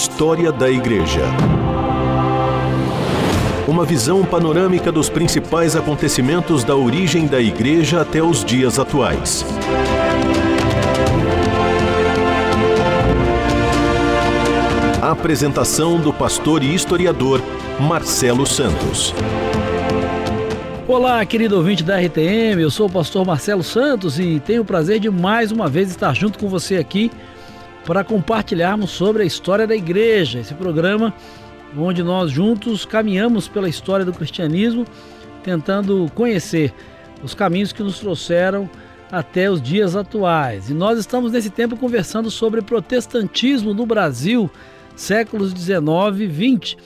História da Igreja. Uma visão panorâmica dos principais acontecimentos da origem da Igreja até os dias atuais. Apresentação do pastor e historiador Marcelo Santos. Olá, querido ouvinte da RTM, eu sou o pastor Marcelo Santos e tenho o prazer de mais uma vez estar junto com você aqui para compartilharmos sobre a história da igreja, esse programa onde nós juntos caminhamos pela história do cristianismo, tentando conhecer os caminhos que nos trouxeram até os dias atuais. E nós estamos nesse tempo conversando sobre protestantismo no Brasil, séculos 19 e 20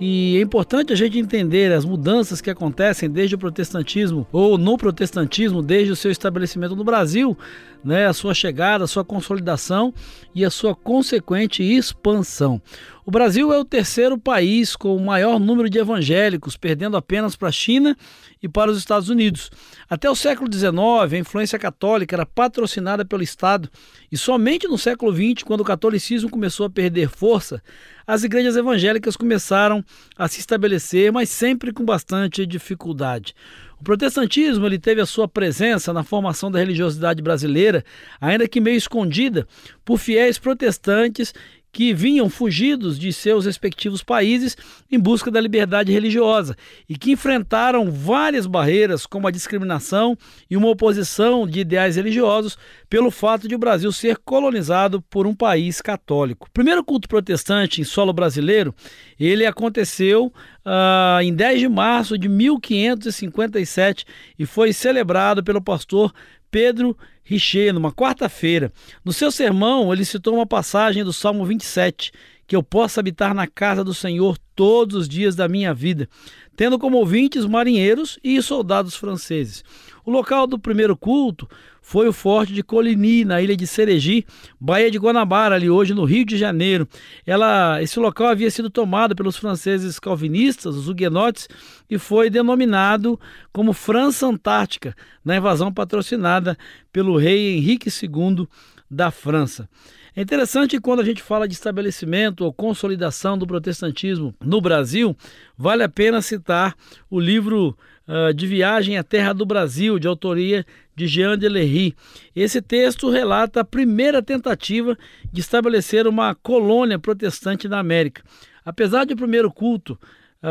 e é importante a gente entender as mudanças que acontecem desde o protestantismo ou no protestantismo, desde o seu estabelecimento no Brasil, né, a sua chegada, a sua consolidação e a sua consequente expansão. O Brasil é o terceiro país com o maior número de evangélicos, perdendo apenas para a China e para os Estados Unidos. Até o século XIX, a influência católica era patrocinada pelo Estado e somente no século XX, quando o catolicismo começou a perder força, as igrejas evangélicas começaram a se estabelecer, mas sempre com bastante dificuldade. O protestantismo ele teve a sua presença na formação da religiosidade brasileira, ainda que meio escondida, por fiéis protestantes que vinham fugidos de seus respectivos países em busca da liberdade religiosa e que enfrentaram várias barreiras, como a discriminação e uma oposição de ideais religiosos, pelo fato de o Brasil ser colonizado por um país católico. O primeiro culto protestante em solo brasileiro, ele aconteceu uh, em 10 de março de 1557 e foi celebrado pelo pastor Pedro Richer, numa quarta-feira. No seu sermão, ele citou uma passagem do Salmo 27, que eu possa habitar na casa do Senhor todos os dias da minha vida, tendo como ouvintes marinheiros e soldados franceses. O local do primeiro culto foi o Forte de Coligny, na ilha de Seregi, Baía de Guanabara, ali hoje no Rio de Janeiro. Ela, esse local havia sido tomado pelos franceses calvinistas, os huguenotes, e foi denominado como França Antártica, na invasão patrocinada pelo rei Henrique II da França. É interessante que quando a gente fala de estabelecimento ou consolidação do protestantismo no Brasil, vale a pena citar o livro uh, de Viagem à Terra do Brasil, de autoria de Jean de Lery. Esse texto relata a primeira tentativa de estabelecer uma colônia protestante na América. Apesar de o primeiro culto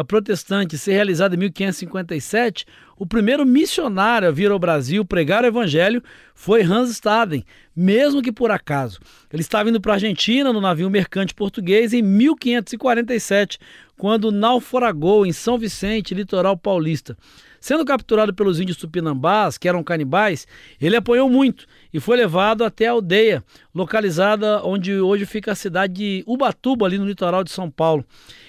protestante ser realizado em 1557, o primeiro missionário a vir ao Brasil pregar o evangelho foi Hans Staden, mesmo que por acaso. Ele estava indo para a Argentina no navio mercante português em 1547, quando naufragou em São Vicente, litoral paulista. Sendo capturado pelos índios tupinambás, que eram canibais, ele apanhou muito e foi levado até a aldeia, localizada onde hoje fica a cidade de Ubatuba, ali no litoral de São Paulo.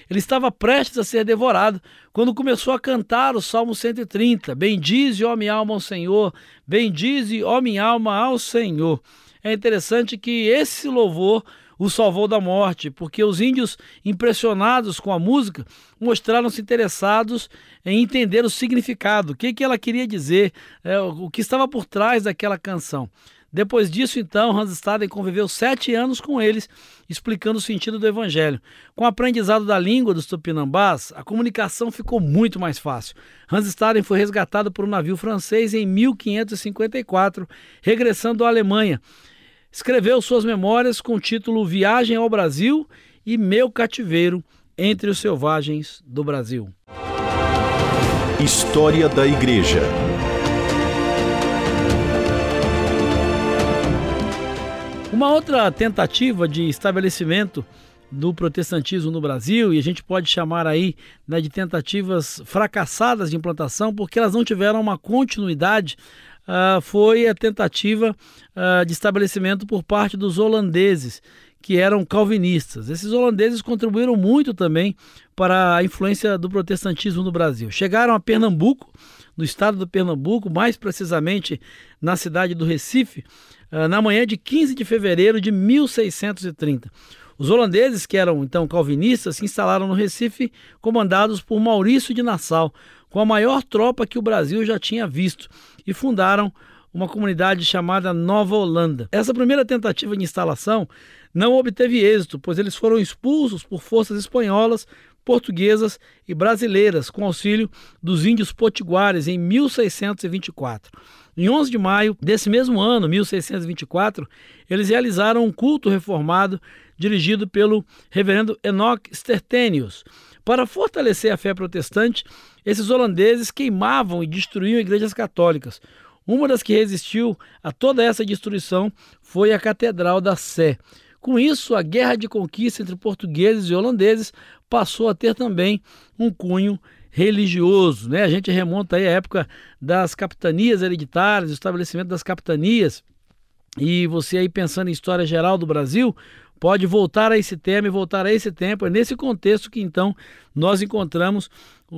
Ele estava prestes a ser devorado quando começou a cantar o Salmo 130: Bendize, ó minha alma, ao Senhor, bendize, ó minha alma, ao Senhor. É interessante que esse louvor o salvou da morte, porque os índios, impressionados com a música, mostraram-se interessados em entender o significado, o que, que ela queria dizer, é, o que estava por trás daquela canção. Depois disso, então, Hans Staden conviveu sete anos com eles, explicando o sentido do evangelho. Com o aprendizado da língua dos tupinambás, a comunicação ficou muito mais fácil. Hans Staden foi resgatado por um navio francês em 1554, regressando à Alemanha escreveu suas memórias com o título Viagem ao Brasil e Meu Cativeiro entre os Selvagens do Brasil. História da Igreja. Uma outra tentativa de estabelecimento do protestantismo no Brasil, e a gente pode chamar aí né, de tentativas fracassadas de implantação, porque elas não tiveram uma continuidade uh, foi a tentativa uh, de estabelecimento por parte dos holandeses, que eram calvinistas. Esses holandeses contribuíram muito também para a influência do protestantismo no Brasil. Chegaram a Pernambuco, no estado do Pernambuco, mais precisamente na cidade do Recife, uh, na manhã de 15 de fevereiro de 1630. Os holandeses, que eram então calvinistas, se instalaram no Recife, comandados por Maurício de Nassau, com a maior tropa que o Brasil já tinha visto, e fundaram uma comunidade chamada Nova Holanda. Essa primeira tentativa de instalação não obteve êxito, pois eles foram expulsos por forças espanholas, portuguesas e brasileiras, com auxílio dos índios potiguares em 1624. Em 11 de maio desse mesmo ano, 1624, eles realizaram um culto reformado dirigido pelo reverendo Enoch Stertenius. Para fortalecer a fé protestante, esses holandeses queimavam e destruíam igrejas católicas. Uma das que resistiu a toda essa destruição foi a Catedral da Sé. Com isso, a guerra de conquista entre portugueses e holandeses passou a ter também um cunho religioso. Né? A gente remonta aí à época das capitanias hereditárias, o estabelecimento das capitanias. E você aí pensando em história geral do Brasil, pode voltar a esse tema e voltar a esse tempo. É nesse contexto que então nós encontramos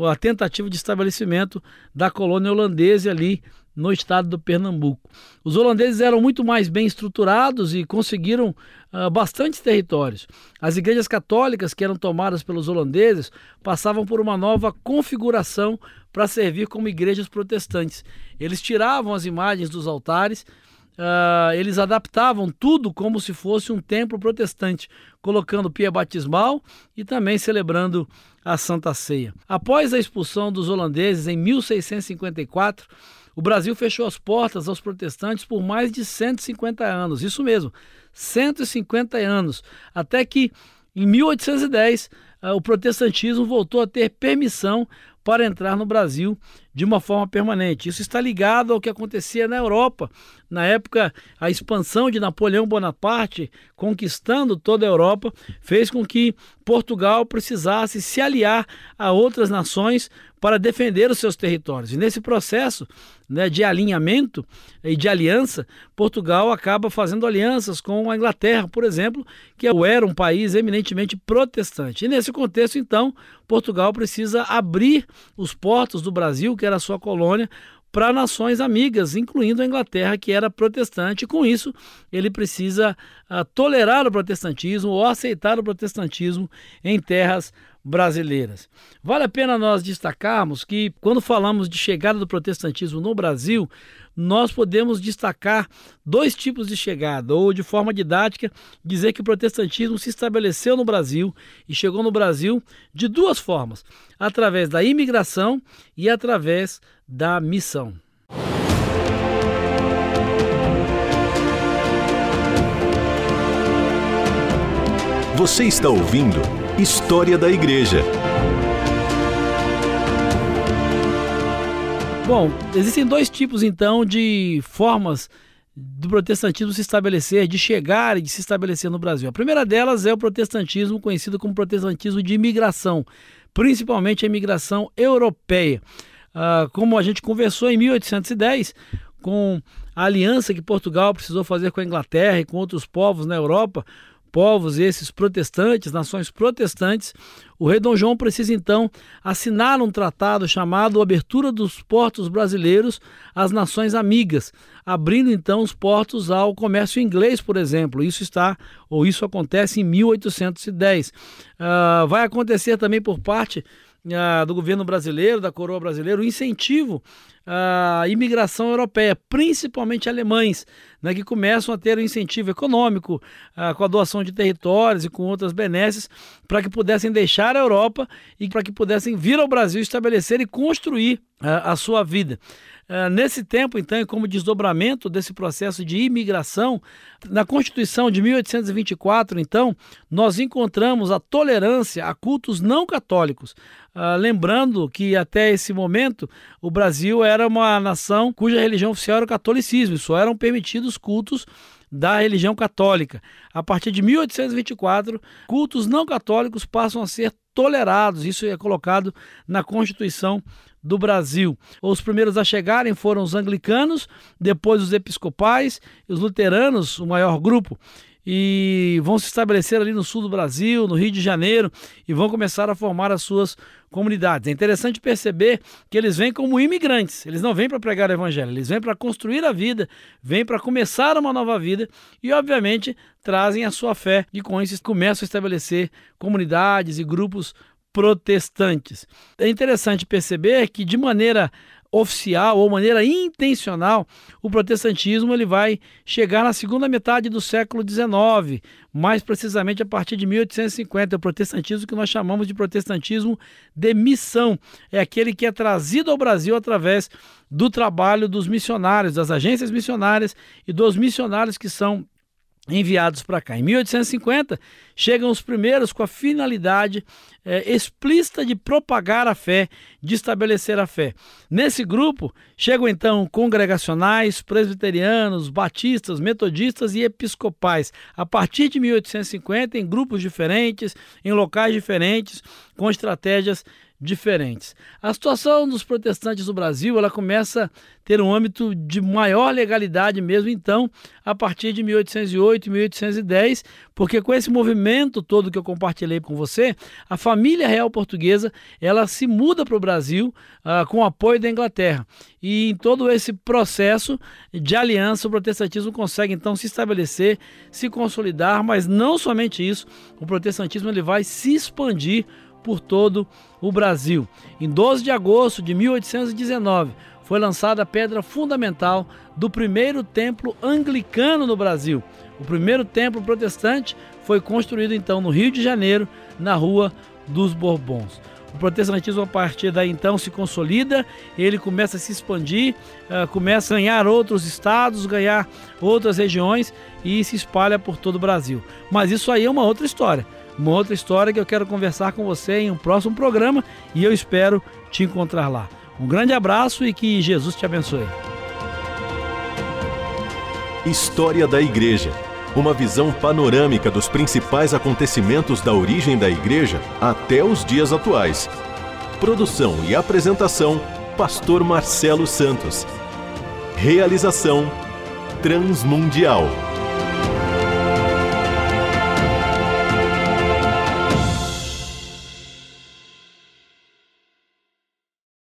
a tentativa de estabelecimento da colônia holandesa ali no estado do Pernambuco. Os holandeses eram muito mais bem estruturados e conseguiram uh, bastantes territórios. As igrejas católicas que eram tomadas pelos holandeses passavam por uma nova configuração para servir como igrejas protestantes. Eles tiravam as imagens dos altares, Uh, eles adaptavam tudo como se fosse um templo protestante, colocando pia batismal e também celebrando a Santa Ceia. Após a expulsão dos holandeses em 1654, o Brasil fechou as portas aos protestantes por mais de 150 anos, isso mesmo, 150 anos, até que em 1810 ah, o protestantismo voltou a ter permissão para entrar no Brasil de uma forma permanente. Isso está ligado ao que acontecia na Europa. Na época, a expansão de Napoleão Bonaparte, conquistando toda a Europa, fez com que Portugal precisasse se aliar a outras nações para defender os seus territórios. E nesse processo né, de alinhamento e de aliança, Portugal acaba fazendo alianças com a Inglaterra, por exemplo, que era um país eminentemente protestante. E nesse contexto, então, Portugal precisa abrir os portos do Brasil, que era sua colônia, para nações amigas, incluindo a Inglaterra, que era protestante. Com isso, ele precisa uh, tolerar o protestantismo ou aceitar o protestantismo em terras brasileiras. Vale a pena nós destacarmos que, quando falamos de chegada do protestantismo no Brasil, nós podemos destacar dois tipos de chegada, ou de forma didática, dizer que o protestantismo se estabeleceu no Brasil e chegou no Brasil de duas formas: através da imigração e através da missão. Você está ouvindo História da Igreja. Bom, existem dois tipos então de formas do protestantismo se estabelecer, de chegar e de se estabelecer no Brasil. A primeira delas é o protestantismo conhecido como protestantismo de imigração, principalmente a imigração europeia. Ah, como a gente conversou em 1810, com a aliança que Portugal precisou fazer com a Inglaterra e com outros povos na Europa, povos esses protestantes, nações protestantes, o rei Dom João precisa então assinar um tratado chamado Abertura dos Portos Brasileiros às Nações Amigas, abrindo então os portos ao comércio inglês, por exemplo. Isso está ou isso acontece em 1810. Uh, ah, vai acontecer também por parte ah, do governo brasileiro, da coroa brasileira, o incentivo à imigração europeia, principalmente alemães, né, que começam a ter um incentivo econômico ah, com a doação de territórios e com outras benesses para que pudessem deixar a Europa e para que pudessem vir ao Brasil estabelecer e construir ah, a sua vida. Ah, nesse tempo, então, como desdobramento desse processo de imigração, na Constituição de 1824, então, nós encontramos a tolerância a cultos não católicos. Lembrando que até esse momento o Brasil era uma nação cuja religião oficial era o catolicismo, só eram permitidos cultos da religião católica. A partir de 1824, cultos não católicos passam a ser tolerados. Isso é colocado na Constituição do Brasil. Os primeiros a chegarem foram os anglicanos, depois os episcopais, os luteranos, o maior grupo e vão se estabelecer ali no sul do Brasil, no Rio de Janeiro, e vão começar a formar as suas comunidades. É interessante perceber que eles vêm como imigrantes, eles não vêm para pregar o evangelho, eles vêm para construir a vida, vêm para começar uma nova vida e, obviamente, trazem a sua fé e com isso começam a estabelecer comunidades e grupos protestantes. É interessante perceber que, de maneira oficial ou maneira intencional, o protestantismo ele vai chegar na segunda metade do século XIX, mais precisamente a partir de 1850. É o protestantismo que nós chamamos de protestantismo de missão. É aquele que é trazido ao Brasil através do trabalho dos missionários, das agências missionárias e dos missionários que são enviados para cá. Em 1850, chegam os primeiros com a finalidade é, explícita de propagar a fé, de estabelecer a fé. Nesse grupo, chegam então congregacionais, presbiterianos, batistas, metodistas e episcopais, a partir de 1850, em grupos diferentes, em locais diferentes, com estratégias diferentes. A situação dos protestantes do Brasil ela começa a ter um âmbito de maior legalidade mesmo então, a partir de 1808 e 1810, porque com esse movimento todo que eu compartilhei com você, a família real portuguesa ela se muda para o Brasil uh, com o apoio da Inglaterra. E em todo esse processo de aliança, o protestantismo consegue então se estabelecer, se consolidar, mas não somente isso, o protestantismo ele vai se expandir por todo o Brasil. Em 12 de agosto de 1819, foi lançada a pedra fundamental do primeiro templo anglicano no Brasil. O primeiro templo protestante foi construído então no Rio de Janeiro, na Rua dos Bourbons. O protestantismo a partir daí então se consolida, ele começa a se expandir, uh, começa a ganhar outros estados, ganhar outras regiões e se espalha por todo o Brasil. Mas isso aí é uma outra história uma outra história que eu quero conversar com você em um próximo programa e eu espero te encontrar lá. Um grande abraço e que Jesus te abençoe. História da Igreja. Uma visão panorâmica dos principais acontecimentos da origem da Igreja até os dias atuais. Produção e apresentação: Pastor Marcelo Santos. Realização: Transmundial.